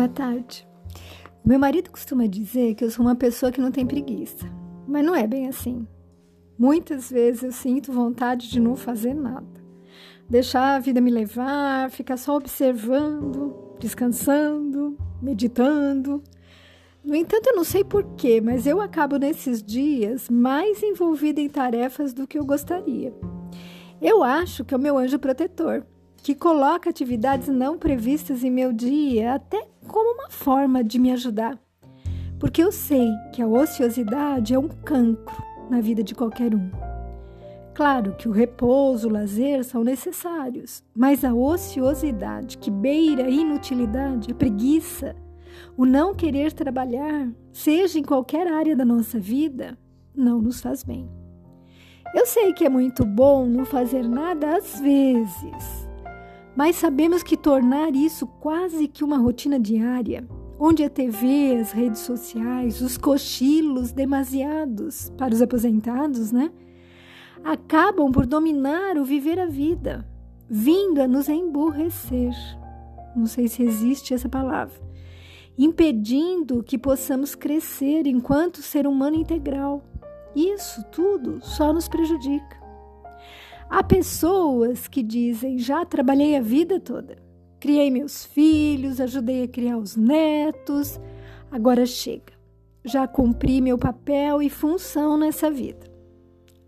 Boa tarde. Meu marido costuma dizer que eu sou uma pessoa que não tem preguiça, mas não é bem assim. Muitas vezes eu sinto vontade de não fazer nada, deixar a vida me levar, ficar só observando, descansando, meditando. No entanto, eu não sei porquê, mas eu acabo nesses dias mais envolvida em tarefas do que eu gostaria. Eu acho que é o meu anjo protetor que coloca atividades não previstas em meu dia até como uma forma de me ajudar. Porque eu sei que a ociosidade é um cancro na vida de qualquer um. Claro que o repouso, o lazer são necessários, mas a ociosidade que beira a inutilidade, a preguiça, o não querer trabalhar, seja em qualquer área da nossa vida, não nos faz bem. Eu sei que é muito bom não fazer nada às vezes, mas sabemos que tornar isso quase que uma rotina diária, onde a TV, as redes sociais, os cochilos demasiados para os aposentados, né? Acabam por dominar o viver a vida, vindo a nos emburrecer. Não sei se existe essa palavra. Impedindo que possamos crescer enquanto ser humano integral. Isso tudo só nos prejudica. Há pessoas que dizem: já trabalhei a vida toda, criei meus filhos, ajudei a criar os netos, agora chega. Já cumpri meu papel e função nessa vida.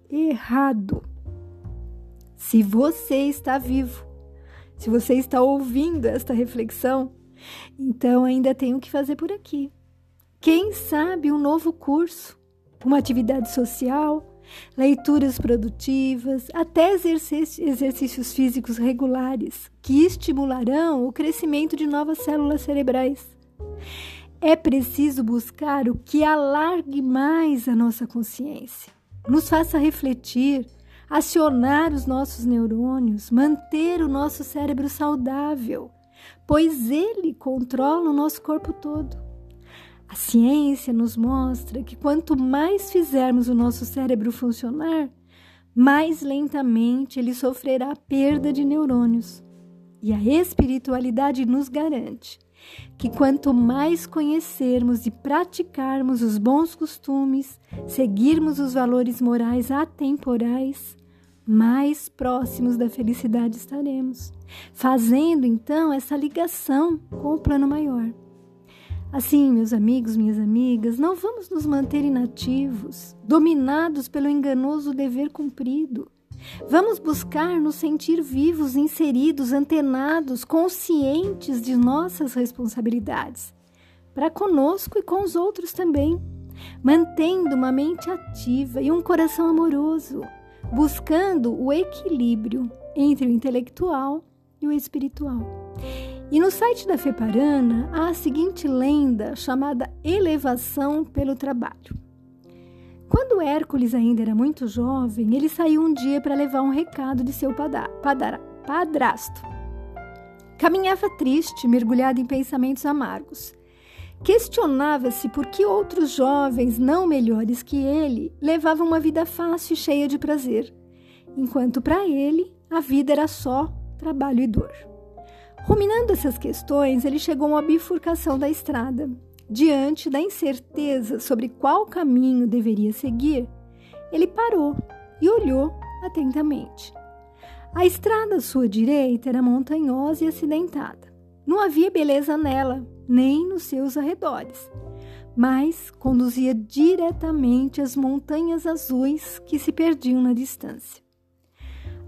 Errado. Se você está vivo, se você está ouvindo esta reflexão, então ainda tem o que fazer por aqui. Quem sabe um novo curso, uma atividade social, leituras produtivas, até exercícios físicos regulares que estimularão o crescimento de novas células cerebrais. É preciso buscar o que alargue mais a nossa consciência, nos faça refletir, acionar os nossos neurônios, manter o nosso cérebro saudável, pois ele controla o nosso corpo todo. A ciência nos mostra que quanto mais fizermos o nosso cérebro funcionar, mais lentamente ele sofrerá perda de neurônios. E a espiritualidade nos garante que quanto mais conhecermos e praticarmos os bons costumes, seguirmos os valores morais atemporais, mais próximos da felicidade estaremos, fazendo então essa ligação com o plano maior. Assim, meus amigos, minhas amigas, não vamos nos manter inativos, dominados pelo enganoso dever cumprido. Vamos buscar nos sentir vivos, inseridos, antenados, conscientes de nossas responsabilidades, para conosco e com os outros também, mantendo uma mente ativa e um coração amoroso, buscando o equilíbrio entre o intelectual e o espiritual. E no site da Feparana há a seguinte lenda chamada Elevação pelo Trabalho. Quando Hércules ainda era muito jovem, ele saiu um dia para levar um recado de seu padrasto. Caminhava triste, mergulhado em pensamentos amargos. Questionava-se por que outros jovens, não melhores que ele, levavam uma vida fácil e cheia de prazer, enquanto para ele a vida era só trabalho e dor. Ruminando essas questões, ele chegou a uma bifurcação da estrada. Diante da incerteza sobre qual caminho deveria seguir, ele parou e olhou atentamente. A estrada à sua direita era montanhosa e acidentada. Não havia beleza nela, nem nos seus arredores, mas conduzia diretamente às montanhas azuis que se perdiam na distância.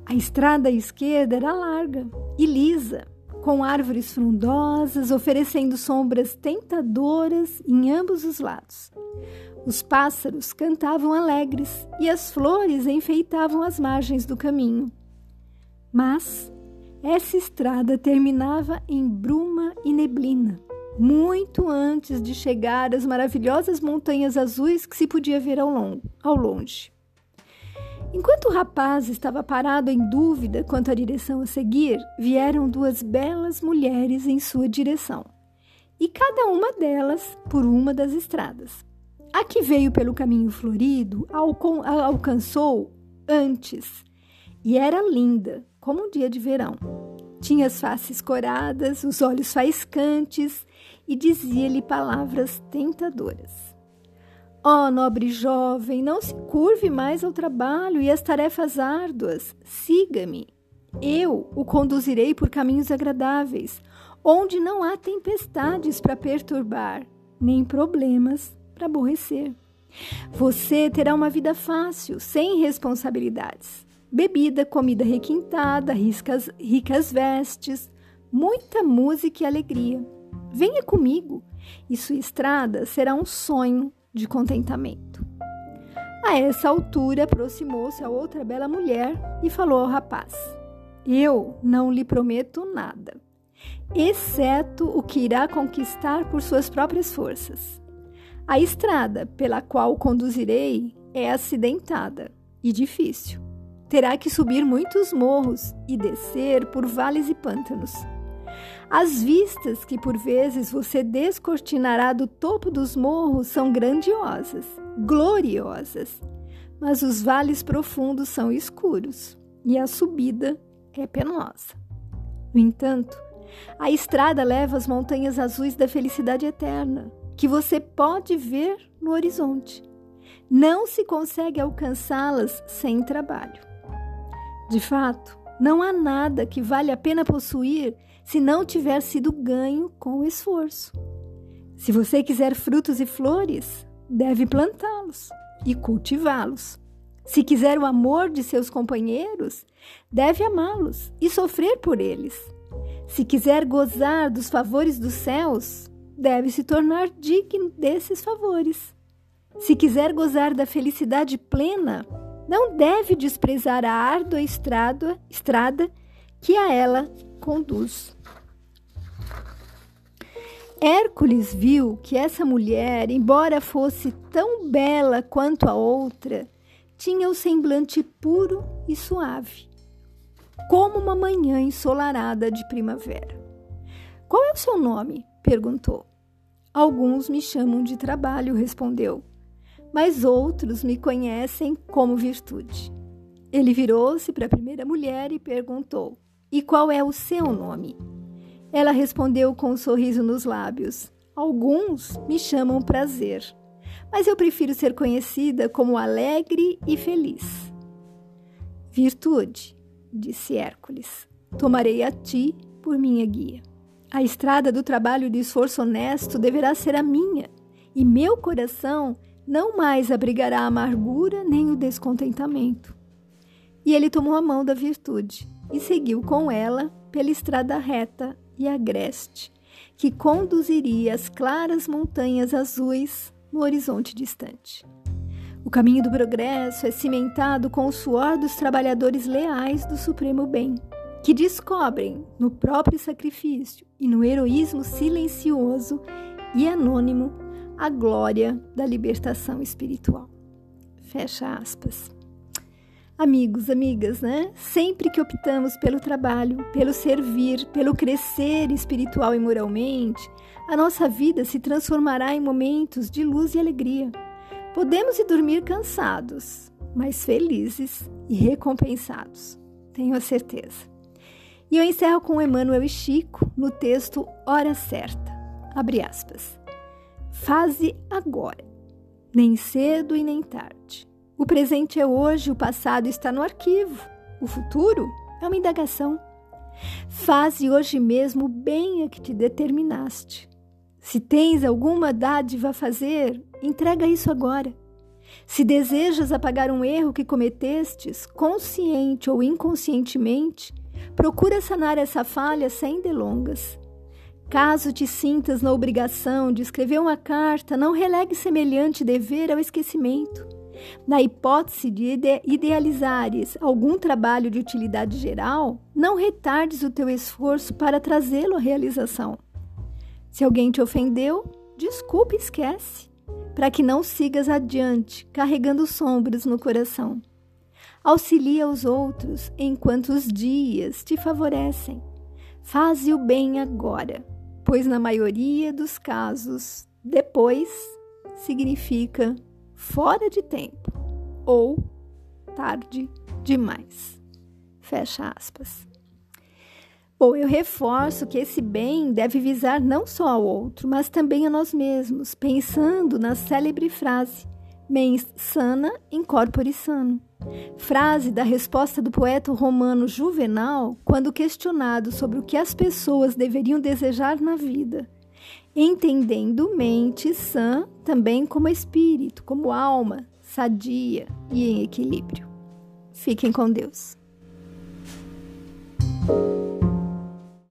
A estrada à esquerda era larga e lisa, com árvores frondosas oferecendo sombras tentadoras em ambos os lados. Os pássaros cantavam alegres e as flores enfeitavam as margens do caminho. Mas essa estrada terminava em bruma e neblina, muito antes de chegar às maravilhosas montanhas azuis que se podia ver ao, longo, ao longe. Enquanto o rapaz estava parado em dúvida quanto à direção a seguir, vieram duas belas mulheres em sua direção, e cada uma delas por uma das estradas. A que veio pelo caminho florido alcançou antes, e era linda, como um dia de verão. Tinha as faces coradas, os olhos faiscantes e dizia-lhe palavras tentadoras. Ó oh, nobre jovem, não se curve mais ao trabalho e às tarefas árduas. Siga-me. Eu o conduzirei por caminhos agradáveis, onde não há tempestades para perturbar, nem problemas para aborrecer. Você terá uma vida fácil, sem responsabilidades. Bebida, comida requintada, ricas, ricas vestes, muita música e alegria. Venha comigo e sua estrada será um sonho de contentamento. A essa altura aproximou-se a outra bela mulher e falou ao rapaz: Eu não lhe prometo nada, exceto o que irá conquistar por suas próprias forças. A estrada pela qual conduzirei é acidentada e difícil. Terá que subir muitos morros e descer por vales e pântanos. As vistas que por vezes você descortinará do topo dos morros são grandiosas, gloriosas, mas os vales profundos são escuros e a subida é penosa. No entanto, a estrada leva às montanhas azuis da felicidade eterna, que você pode ver no horizonte. Não se consegue alcançá-las sem trabalho. De fato, não há nada que vale a pena possuir se não tiver sido ganho com esforço. Se você quiser frutos e flores, deve plantá-los e cultivá-los. Se quiser o amor de seus companheiros, deve amá-los e sofrer por eles. Se quiser gozar dos favores dos céus, deve se tornar digno desses favores. Se quiser gozar da felicidade plena, não deve desprezar a árdua estrada, estrada que a ela conduz. Hércules viu que essa mulher, embora fosse tão bela quanto a outra, tinha o semblante puro e suave, como uma manhã ensolarada de primavera. Qual é o seu nome? perguntou. Alguns me chamam de trabalho, respondeu, mas outros me conhecem como virtude. Ele virou-se para a primeira mulher e perguntou: E qual é o seu nome? Ela respondeu com um sorriso nos lábios: Alguns me chamam prazer, mas eu prefiro ser conhecida como alegre e feliz. Virtude, disse Hércules, tomarei a ti por minha guia. A estrada do trabalho e do esforço honesto deverá ser a minha, e meu coração não mais abrigará a amargura nem o descontentamento. E ele tomou a mão da virtude e seguiu com ela pela estrada reta e agreste, que conduziria às claras montanhas azuis no horizonte distante. O caminho do progresso é cimentado com o suor dos trabalhadores leais do supremo bem, que descobrem no próprio sacrifício e no heroísmo silencioso e anônimo a glória da libertação espiritual. Fecha aspas. Amigos, amigas, né? Sempre que optamos pelo trabalho, pelo servir, pelo crescer espiritual e moralmente, a nossa vida se transformará em momentos de luz e alegria. Podemos ir dormir cansados, mas felizes e recompensados, tenho a certeza. E eu encerro com Emmanuel e Chico no texto Hora Certa. Abre aspas. Faze agora, nem cedo e nem tarde o presente é hoje, o passado está no arquivo. O futuro é uma indagação. Faze hoje mesmo bem a que te determinaste. Se tens alguma dádiva a fazer, entrega isso agora. Se desejas apagar um erro que cometestes, consciente ou inconscientemente, procura sanar essa falha sem delongas. Caso te sintas na obrigação de escrever uma carta, não relegue semelhante dever ao esquecimento. Na hipótese de ide idealizares algum trabalho de utilidade geral, não retardes o teu esforço para trazê-lo à realização. Se alguém te ofendeu, desculpe e esquece, para que não sigas adiante carregando sombras no coração. Auxilia os outros enquanto os dias te favorecem. Faze o bem agora, pois na maioria dos casos, depois significa fora de tempo ou tarde demais. Fecha aspas. Bom, eu reforço que esse bem deve visar não só ao outro, mas também a nós mesmos, pensando na célebre frase: mens sana in corpore sano. Frase da resposta do poeta romano Juvenal quando questionado sobre o que as pessoas deveriam desejar na vida, entendendo mente sã também como espírito, como alma sadia e em equilíbrio. Fiquem com Deus.